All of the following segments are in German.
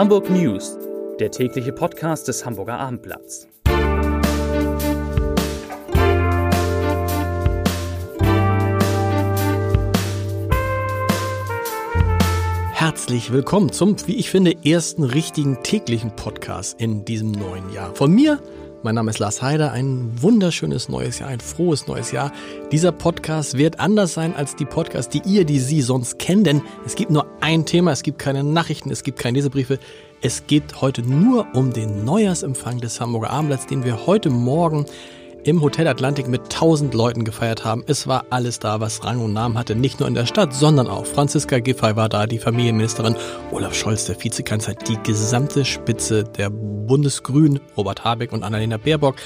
Hamburg News, der tägliche Podcast des Hamburger Abendblatts. Herzlich willkommen zum, wie ich finde, ersten richtigen täglichen Podcast in diesem neuen Jahr. Von mir, mein Name ist Lars Heider, ein wunderschönes neues Jahr, ein frohes neues Jahr. Dieser Podcast wird anders sein als die Podcasts, die ihr, die Sie sonst kennen, denn es gibt nur ein Thema, es gibt keine Nachrichten, es gibt keine Lesebriefe. Es geht heute nur um den Neujahrsempfang des Hamburger Abendblatts, den wir heute Morgen im Hotel Atlantik mit 1000 Leuten gefeiert haben. Es war alles da, was Rang und Namen hatte. Nicht nur in der Stadt, sondern auch. Franziska Giffey war da, die Familienministerin, Olaf Scholz, der Vizekanzler, die gesamte Spitze der Bundesgrünen, Robert Habeck und Annalena Baerbock,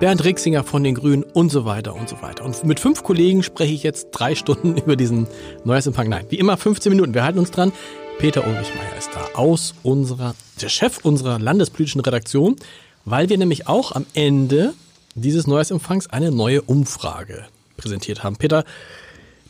Bernd Rixinger von den Grünen und so weiter und so weiter. Und mit fünf Kollegen spreche ich jetzt drei Stunden über diesen Neujahrsempfang. Nein, wie immer 15 Minuten. Wir halten uns dran. Peter Ulrich Meyer ist da aus unserer, der Chef unserer landespolitischen Redaktion, weil wir nämlich auch am Ende dieses Neujahrsempfangs eine neue Umfrage präsentiert haben. Peter,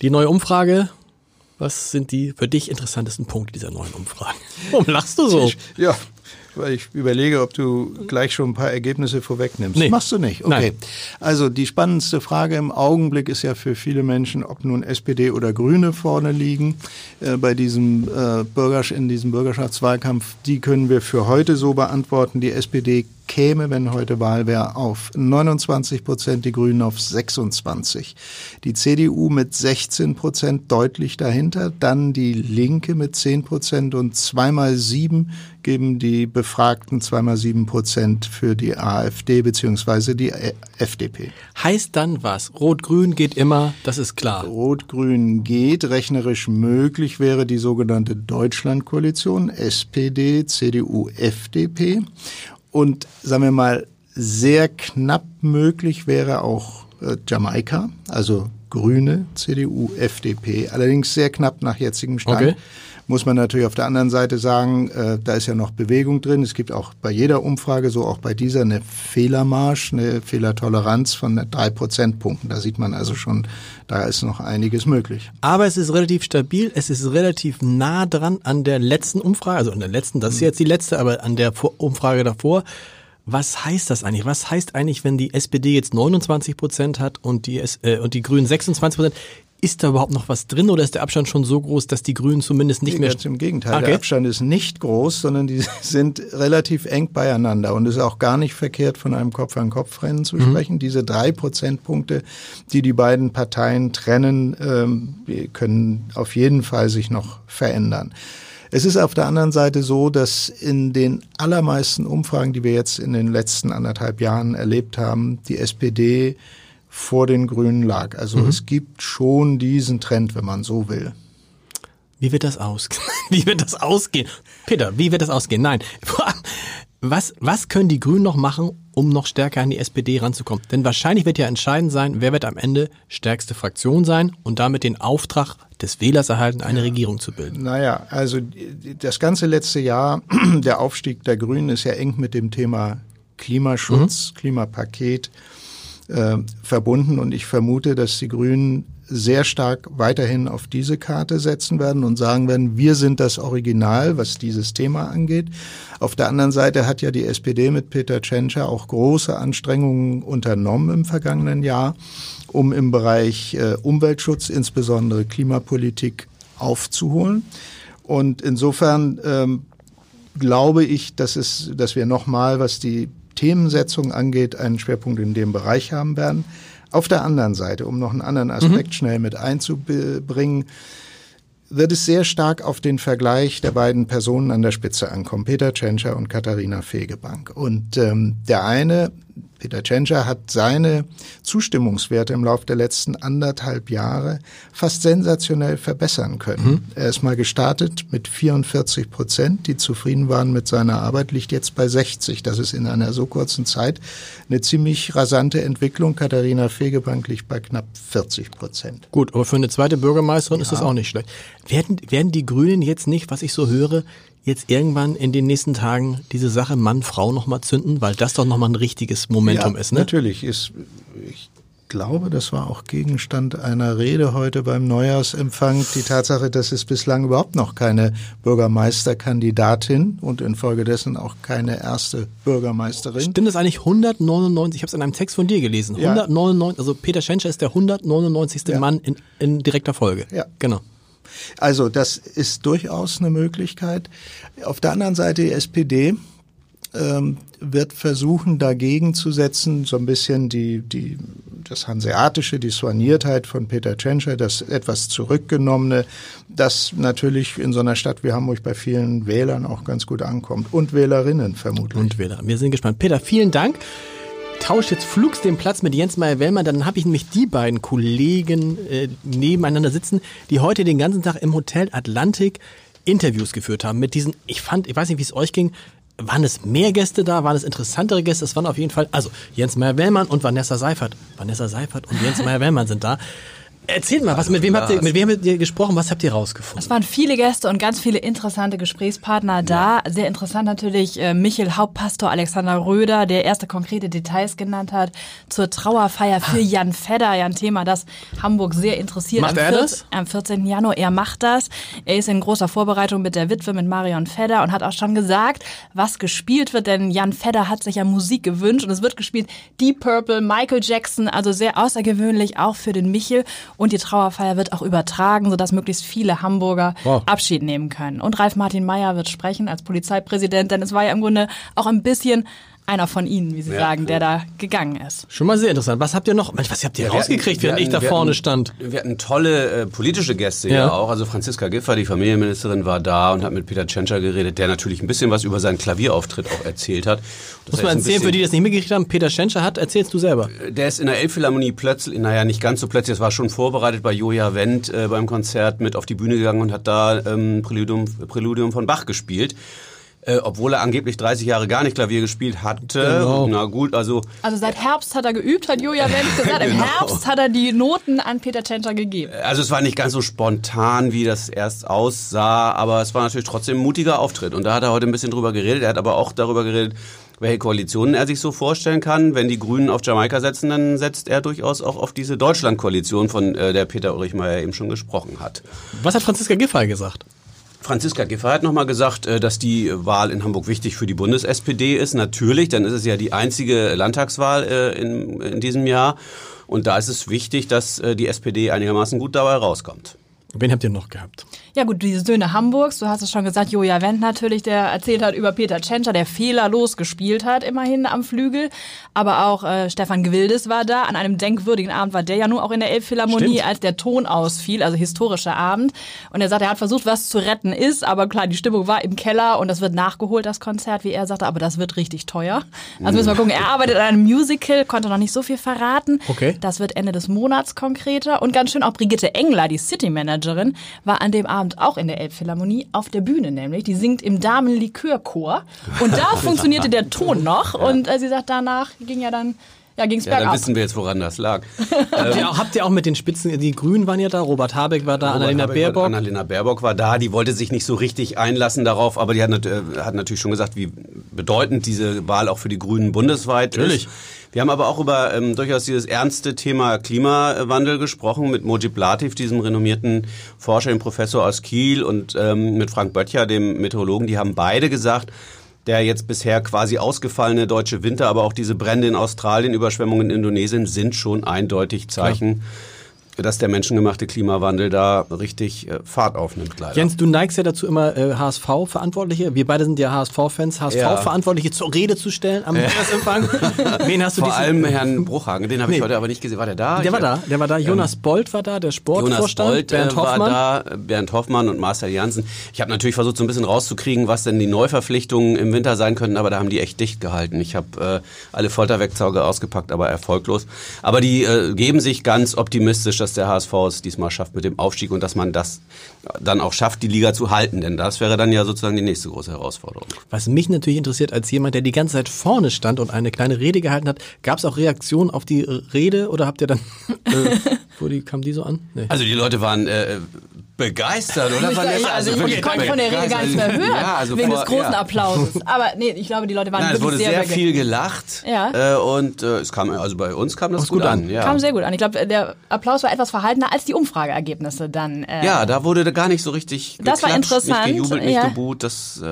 die neue Umfrage, was sind die für dich interessantesten Punkte dieser neuen Umfrage? Warum lachst du so? Ja, weil ich überlege, ob du gleich schon ein paar Ergebnisse vorwegnimmst. Nee. Machst du nicht? Okay. Nein. Also die spannendste Frage im Augenblick ist ja für viele Menschen, ob nun SPD oder Grüne vorne liegen äh, bei diesem äh, Bürger, in diesem Bürgerschaftswahlkampf. Die können wir für heute so beantworten. Die SPD käme, wenn heute Wahl wäre, auf 29 Prozent, die Grünen auf 26. Die CDU mit 16 Prozent deutlich dahinter, dann die Linke mit 10 Prozent und zweimal sieben geben die Befragten zweimal sieben Prozent für die AfD beziehungsweise die FDP. Heißt dann was? Rot-Grün geht immer, das ist klar. Rot-Grün geht, rechnerisch möglich wäre die sogenannte Deutschlandkoalition, SPD, CDU, FDP. Und sagen wir mal, sehr knapp möglich wäre auch äh, Jamaika, also Grüne, CDU, FDP. Allerdings sehr knapp nach jetzigem Stand. Okay. Muss man natürlich auf der anderen Seite sagen, äh, da ist ja noch Bewegung drin. Es gibt auch bei jeder Umfrage, so auch bei dieser, eine Fehlermarsch, eine Fehlertoleranz von drei Prozentpunkten. Da sieht man also schon, da ist noch einiges möglich. Aber es ist relativ stabil, es ist relativ nah dran an der letzten Umfrage, also an der letzten, das ist jetzt die letzte, aber an der Umfrage davor. Was heißt das eigentlich? Was heißt eigentlich, wenn die SPD jetzt 29 Prozent hat und die, äh, und die Grünen 26 Prozent? Ist da überhaupt noch was drin oder ist der Abstand schon so groß, dass die Grünen zumindest nicht Nee, mehr... Ganz im Gegenteil. Okay. Der Abstand ist nicht groß, sondern die sind relativ eng beieinander. Und es ist auch gar nicht verkehrt, von einem Kopf-an-Kopf-Rennen zu sprechen. Diese drei Prozentpunkte, die die beiden Parteien trennen, ähm, können auf jeden Fall sich noch verändern. Es ist auf der anderen Seite so, dass in den allermeisten Umfragen, die wir jetzt in den letzten anderthalb Jahren erlebt haben, die SPD vor den Grünen lag. Also es gibt schon diesen Trend, wenn man so will. Wie wird das aus? Wie wird das ausgehen? Peter, wie wird das ausgehen? Nein. Was, was können die Grünen noch machen, um noch stärker an die SPD ranzukommen? Denn wahrscheinlich wird ja entscheidend sein, wer wird am Ende stärkste Fraktion sein und damit den Auftrag des Wählers erhalten, eine Regierung zu bilden. Naja, also das ganze letzte Jahr, der Aufstieg der Grünen ist ja eng mit dem Thema Klimaschutz, Klimapaket äh, verbunden und ich vermute, dass die Grünen sehr stark weiterhin auf diese Karte setzen werden und sagen werden, wir sind das Original, was dieses Thema angeht. Auf der anderen Seite hat ja die SPD mit Peter Tschentscher auch große Anstrengungen unternommen im vergangenen Jahr, um im Bereich äh, Umweltschutz, insbesondere Klimapolitik, aufzuholen. Und insofern ähm, glaube ich, dass, es, dass wir nochmal, was die Themensetzung angeht, einen Schwerpunkt in dem Bereich haben werden. Auf der anderen Seite, um noch einen anderen Aspekt schnell mit einzubringen, wird es sehr stark auf den Vergleich der beiden Personen an der Spitze ankommen, Peter Tschentscher und Katharina Fegebank. Und ähm, der eine, Peter Tschentscher, hat seine Zustimmungswerte im Laufe der letzten anderthalb Jahre fast sensationell verbessern können. Er ist mal gestartet mit 44 Prozent, die zufrieden waren mit seiner Arbeit, liegt jetzt bei 60. Das ist in einer so kurzen Zeit eine ziemlich rasante Entwicklung. Katharina Fegebank liegt bei knapp 40 Prozent. Gut, aber für eine zweite Bürgermeisterin ist das auch nicht schlecht. Werden, werden die Grünen jetzt nicht, was ich so höre, jetzt irgendwann in den nächsten Tagen diese Sache Mann-Frau nochmal zünden? Weil das doch nochmal ein richtiges Momentum ja, ist, ne? Natürlich ist, ich glaube, das war auch Gegenstand einer Rede heute beim Neujahrsempfang, die Tatsache, dass es bislang überhaupt noch keine Bürgermeisterkandidatin und infolgedessen auch keine erste Bürgermeisterin. Stimmt das eigentlich 199? Ich habe es in einem Text von dir gelesen. Ja. 199, also Peter Schenscher ist der 199. Ja. Mann in, in direkter Folge. Ja. Genau. Also das ist durchaus eine Möglichkeit. Auf der anderen Seite die SPD ähm, wird versuchen, dagegen zu setzen, so ein bisschen die, die, das Hanseatische, die Soigniertheit von Peter Tschentscher, das etwas zurückgenommene, das natürlich in so einer Stadt wie Hamburg bei vielen Wählern auch ganz gut ankommt und Wählerinnen vermutlich. Und Wähler. Wir sind gespannt. Peter, vielen Dank. Tausch jetzt flugs den Platz mit Jens Meyer-Wellmann, dann habe ich nämlich die beiden Kollegen äh, nebeneinander sitzen, die heute den ganzen Tag im Hotel Atlantik Interviews geführt haben mit diesen, ich fand, ich weiß nicht, wie es euch ging, waren es mehr Gäste da, waren es interessantere Gäste, es waren auf jeden Fall, also Jens Meyer-Wellmann und Vanessa Seifert. Vanessa Seifert und Jens Meyer-Wellmann sind da. Erzählt mal, was, mit wem habt ihr, mit wem habt ihr gesprochen, was habt ihr rausgefunden? Es waren viele Gäste und ganz viele interessante Gesprächspartner da. Sehr interessant natürlich äh, Michel Hauptpastor Alexander Röder, der erste konkrete Details genannt hat zur Trauerfeier für Jan Fedder, ja ein Thema, das Hamburg sehr interessiert. Macht am, er das? am 14. Januar, er macht das. Er ist in großer Vorbereitung mit der Witwe, mit Marion Fedder und hat auch schon gesagt, was gespielt wird, denn Jan Fedder hat sich ja Musik gewünscht und es wird gespielt Deep Purple, Michael Jackson, also sehr außergewöhnlich auch für den Michel und die Trauerfeier wird auch übertragen, sodass möglichst viele Hamburger Wow. Abschied nehmen können. Und Ralf Martin Meyer wird sprechen als Polizeipräsident, denn es war ja im Grunde auch ein bisschen einer von Ihnen, wie Sie sagen, der da gegangen ist. Schon mal sehr interessant. Was habt ihr noch? Mensch, was habt ihr Ja, rausgekriegt, hatten- während ich da hatten- vorne hatten- stand? Wir hatten tolle äh, politische Gäste Ja. ja. auch. Also Franziska Giffer, die Familienministerin, war da und hat mit Peter Tschentscher geredet, der natürlich ein bisschen was über seinen Klavierauftritt auch erzählt hat. Das Muss man erzählen, für die, die bisschen- das nicht mitgekriegt haben, Peter Schenscher hat, erzählst du selber. der ist in der Elbphilharmonie plötzlich, naja, nicht ganz so plötzlich, es war schon vorbereitet bei Joja Wendt äh, beim Konzert mit auf die Bühne gegangen und hat da ähm, Präludium, Präludium von Bach gespielt. Äh, obwohl er angeblich 30 Jahre gar nicht Klavier gespielt hatte. Genau. Na gut, also Also seit Herbst hat er geübt, hat Julia Wendt gesagt. Im Genau. Herbst hat er die Noten an Peter Tschentscher gegeben. Also es war nicht ganz so spontan, wie das erst aussah, aber es war natürlich trotzdem ein mutiger Auftritt. Und da hat er heute ein bisschen drüber geredet. Er hat aber auch darüber geredet, welche Koalitionen er sich so vorstellen kann. Wenn die Grünen auf Jamaika setzen, dann setzt er durchaus auch auf diese Deutschland-Koalition, von äh, der Peter Ulrich Meyer eben schon gesprochen hat. Was hat Franziska Giffey gesagt? Franziska Giffey hat nochmal gesagt, äh, dass die Wahl in Hamburg wichtig für die Bundes-SPD ist. Natürlich, dann ist es ja die einzige Landtagswahl äh, in, in diesem Jahr. Und da ist es wichtig, dass äh, die SPD einigermaßen gut dabei rauskommt. Wen habt ihr noch gehabt? Ja gut, diese Söhne Hamburgs, du hast es schon gesagt, Joja Wendt natürlich, der erzählt hat über Peter Tschentscher, der fehlerlos gespielt hat, immerhin am Flügel. Aber auch äh, Stefan Gwildes war da. An einem denkwürdigen Abend war der ja nur auch in der Elbphilharmonie, als der Ton ausfiel, also historischer Abend. Und er sagt, er hat versucht, was zu retten ist, aber klar, die Stimmung war im Keller und das wird nachgeholt, das Konzert, wie er sagte, aber das wird richtig teuer. Also müssen wir gucken, er arbeitet an einem Musical, konnte noch nicht so viel verraten. Okay. Das wird Ende des Monats konkreter. Und ganz schön auch Brigitte Engler, die City-Managerin, war an dem Abend auch in der Elbphilharmonie auf der Bühne nämlich. Die singt im Damenlikörchor. Und da funktionierte der Ton noch. Und äh, sie sagt, danach ging ja dann, ja, ging's Ja, dann bergab. wissen wir jetzt, woran das lag. Habt ihr, auch, habt ihr auch mit den Spitzen, die Grünen waren ja da, Robert Habeck war da, Annalena Robert Habeck Baerbock. War, Annalena Baerbock war da, die wollte sich nicht so richtig einlassen darauf, aber die hat, äh, hat natürlich schon gesagt, wie bedeutend diese Wahl auch für die Grünen bundesweit Natürlich. ist. Wir haben aber auch über ähm, durchaus dieses ernste Thema Klimawandel gesprochen mit Mojib Latif, diesem renommierten Forscher, dem Professor aus Kiel und ähm, mit Frank Böttcher, dem Meteorologen. Die haben beide gesagt, der jetzt bisher quasi ausgefallene deutsche Winter, aber auch diese Brände in Australien, Überschwemmungen in Indonesien sind schon eindeutig Zeichen, dass der menschengemachte Klimawandel da richtig äh, Fahrt aufnimmt, leider. Jens, du neigst ja dazu immer äh, HSV-Verantwortliche. Wir beide sind ja HSV-Fans, HSV-Verantwortliche zur Rede zu stellen am Jahresempfang. Wen hast du Vor allem Herrn Bruchhagen, den habe ich Nee. heute aber nicht gesehen. War der da? Der war da, der war da. Jonas Bolt war da, der Jonas Sportvorstand. Bolt Bernd äh, Hoffmann. war da, äh, Bernd Hoffmann und Marcel Janssen. Ich habe natürlich versucht, so ein bisschen rauszukriegen, was denn die Neuverpflichtungen im Winter sein könnten, aber da haben die echt dicht gehalten. Ich habe äh, alle Folterwerkzeuge ausgepackt, aber erfolglos. Aber die äh, geben sich ganz optimistisch, dass der HSV es diesmal schafft mit dem Aufstieg und dass man das dann auch schafft, die Liga zu halten. Denn das wäre dann ja sozusagen die nächste große Herausforderung. Was mich natürlich interessiert, als jemand, der die ganze Zeit vorne stand und eine kleine Rede gehalten hat, gab es auch Reaktionen auf die Rede oder habt ihr dann, äh, wo die, kam die so an? Nee. Also die Leute waren äh, begeistert, oder? Ich, Vanessa? also, ich, wirklich ich konnte von der Rede gar nichts mehr hören, Ja, also wegen vor- des großen ja. Applauses. Aber nee, ich glaube, die Leute waren Nein, es wirklich wurde sehr, sehr sehr viel gelacht. Ja. Äh, und äh, es kam, also bei uns kam das gut, gut an. an. Ja. Kam sehr gut an. Ich glaube, der Applaus war etwas verhaltener als die Umfrageergebnisse dann. Äh, ja, da wurde da gar nicht so richtig Das war interessant, nicht gejubelt, nicht ja. geboot. Das äh,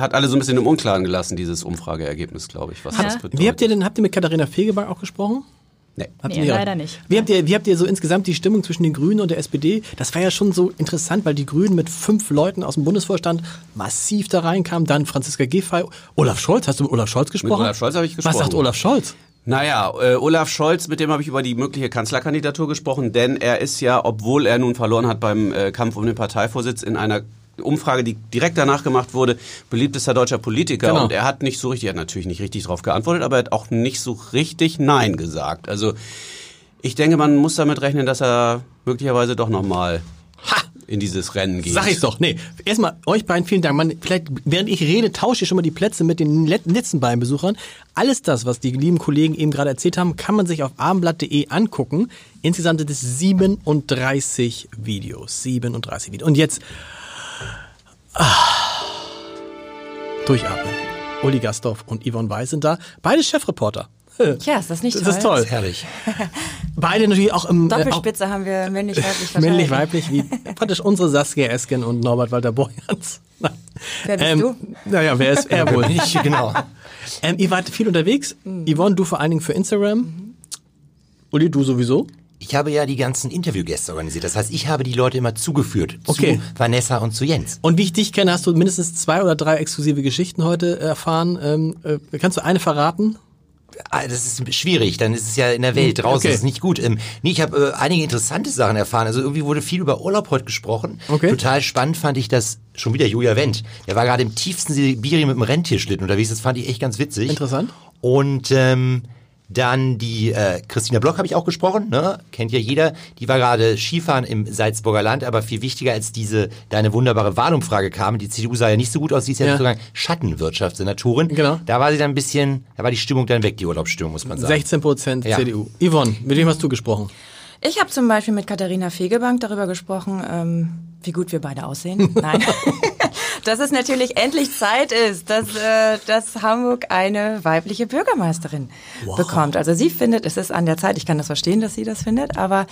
hat alle so ein bisschen im Unklaren gelassen, dieses Umfrageergebnis, glaube ich, was Ja. das bedeutet. Wie habt ihr denn, habt ihr mit Katharina Fegebank auch gesprochen? Nee. Habt Nee, ihr leider nicht. Wie habt, ihr, wie habt ihr so insgesamt die Stimmung zwischen den Grünen und der SPD? Das war ja schon so interessant, weil die Grünen mit fünf Leuten aus dem Bundesvorstand massiv da reinkamen. Dann Franziska Giffey, Olaf Scholz. Hast du mit Olaf Scholz gesprochen? Olaf Scholz habe ich Was gesprochen. sagt Olaf Scholz? Naja, äh, Olaf Scholz, mit dem habe ich über die mögliche Kanzlerkandidatur gesprochen, denn er ist ja, obwohl er nun verloren hat beim äh, Kampf um den Parteivorsitz, in einer Umfrage, die direkt danach gemacht wurde, beliebtester deutscher Politiker. Genau. Und er hat nicht so richtig, er hat natürlich nicht richtig darauf geantwortet, aber er hat auch nicht so richtig Nein gesagt. Also ich denke, man muss damit rechnen, dass er möglicherweise doch nochmal in dieses Rennen geht. Sag ich's doch. Nee, erstmal euch beiden vielen Dank. Man, vielleicht, während ich rede, tausche ich schon mal die Plätze mit den let- letzten beiden Besuchern. Alles das, was die lieben Kollegen eben gerade erzählt haben, kann man sich auf abendblatt.de angucken. Insgesamt sind es 37 Videos. 37 Videos. Und jetzt ah, durchatmen. Uli Gastorf und Yvonne Weiß sind da. Beide Chefreporter. Ja, ist das nicht Das ist toll. Herrlich. Beide natürlich auch im äh, auch Doppelspitze haben wir männlich-weiblich männlich-weiblich, wie praktisch unsere Saskia Esken und Norbert Walter Borjans. Nein. Wer bist du? Naja, wer ist er wohl? Ich, genau. Ähm, ihr wart viel unterwegs. Yvonne, du vor allen Dingen für Instagram. Uli, du sowieso. Ich habe ja die ganzen Interviewgäste organisiert. Das heißt, ich habe die Leute immer zugeführt. Okay. Zu Vanessa und zu Jens. Und wie ich dich kenne, hast du mindestens zwei oder drei exklusive Geschichten heute erfahren. Ähm, äh, kannst du eine verraten? Ah, Das ist schwierig, dann ist es ja in der Welt draußen, Okay. ist nicht gut. Ähm, nee, ich habe äh, einige interessante Sachen erfahren. Also irgendwie wurde viel über Urlaub heute gesprochen. Okay. Total spannend fand ich das schon wieder Julia Wendt. Der war gerade im tiefsten Sibirien mit dem Rentierschlitten unterwegs. Das fand ich echt ganz witzig. Interessant. Und ähm, dann die äh, Christina Block habe ich auch gesprochen, ne? kennt ja jeder. Die war gerade Skifahren im Salzburger Land, aber viel wichtiger als diese deine wunderbare Wahlumfrage kam. Die CDU sah ja nicht so gut aus, die ist ja, Ja. sozusagen Schattenwirtschaftssenatorin. Genau. Da war sie dann ein bisschen, da war die Stimmung dann weg, die Urlaubsstimmung, muss man sagen. 16 Prozent Ja. CDU. Yvonne, mit wem hast du gesprochen? Ich habe zum Beispiel mit Katharina Fegebank darüber gesprochen, ähm, wie gut wir beide aussehen. Nein. dass es natürlich endlich Zeit ist, dass, äh, dass Hamburg eine weibliche Bürgermeisterin bekommt. Also sie findet, es ist an der Zeit, ich kann das verstehen, dass sie das findet, aber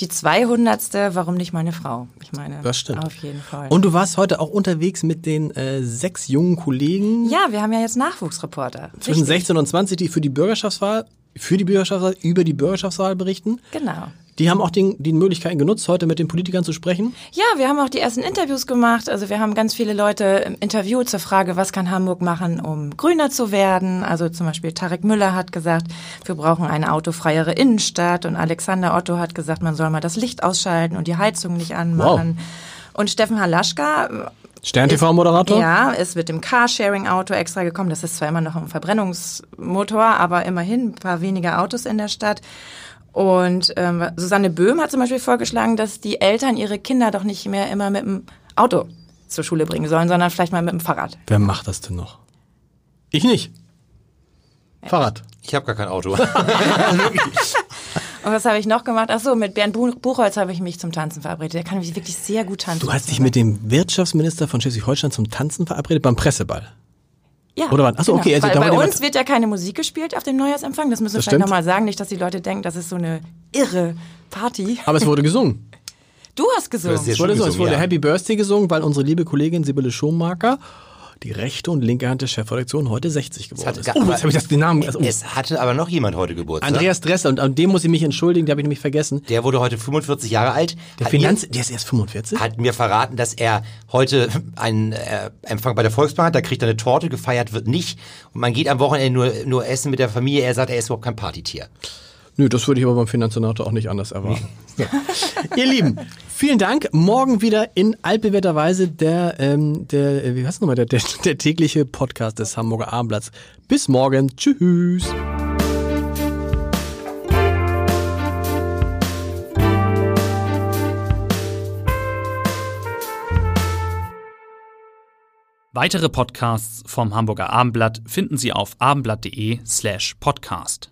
die 200. warum nicht meine Frau? Ich meine, Das stimmt. auf jeden Fall. Und du warst heute auch unterwegs mit den äh, sechs jungen Kollegen ja, wir haben ja jetzt Nachwuchsreporter. zwischen Richtig. 16 und 20, die für die Bürgerschaftswahl, für die Bürgerschaftswahl, über die Bürgerschaftswahl berichten. Genau. Die haben auch den, die Möglichkeiten genutzt, heute mit den Politikern zu sprechen. Ja, wir haben auch die ersten Interviews gemacht. Also wir haben ganz viele Leute im Interview zur Frage, was kann Hamburg machen, um grüner zu werden. Also zum Beispiel Tarek Müller hat gesagt, wir brauchen eine autofreiere Innenstadt. Und Alexander Otto hat gesagt, man soll mal das Licht ausschalten und die Heizung nicht anmachen. Und Steffen Halaschka Stern-TV-Moderator. ja, ist mit dem Carsharing-Auto extra gekommen. Das ist zwar immer noch ein Verbrennungsmotor, aber immerhin ein paar weniger Autos in der Stadt. Und ähm, Susanne Böhm hat zum Beispiel vorgeschlagen, dass die Eltern ihre Kinder doch nicht mehr immer mit dem Auto zur Schule bringen sollen, sondern vielleicht mal mit dem Fahrrad. Wer macht das denn noch? Ich nicht. Fahrrad. Ich habe gar kein Auto. Und was habe ich noch gemacht? Ach so, mit Bernd Buch- Buchholz habe ich mich zum Tanzen verabredet. Der kann mich wirklich sehr gut tanzen. Du hast dich mit dem Wirtschaftsminister von Schleswig-Holstein zum Tanzen verabredet beim Presseball. Ja, Oder wann? Ach so, okay, also bei jemand- uns wird ja keine Musik gespielt auf dem Neujahrsempfang. Das müssen wir Das vielleicht nochmal sagen. Nicht, dass die Leute denken, das ist so eine irre Party. Aber es wurde gesungen. Du hast gesungen. Es wurde, so, es gesungen, wurde ja. Happy Birthday gesungen, weil unsere liebe Kollegin Sibylle Schomaker, die rechte und linke Hand der Chefredaktion, heute 60 geworden ist. Oh, jetzt habe ich das den Namen. Also, oh. es hatte aber noch jemand heute Geburtstag. Andreas Dressel, und an dem muss ich mich entschuldigen, den habe ich nämlich vergessen. Der wurde heute 45 Jahre alt. Der Hat mir- Finanz, der ist erst 45. hat mir verraten, dass er heute einen äh, Empfang bei der Volksbank hat, da kriegt er eine Torte, gefeiert wird nicht. Und man geht am Wochenende nur, nur essen mit der Familie. Er sagt, er ist überhaupt kein Partytier. Nö, das würde ich aber beim Finanzsenator auch nicht anders erwarten. Ihr Lieben, vielen Dank. Morgen wieder in altbewährter Weise der, ähm, der, äh, wie heißt nochmal, der, der, der tägliche Podcast des Hamburger Abendblatts. Bis morgen. Tschüss. Weitere Podcasts vom Hamburger Abendblatt finden Sie auf abendblatt.de slash podcast.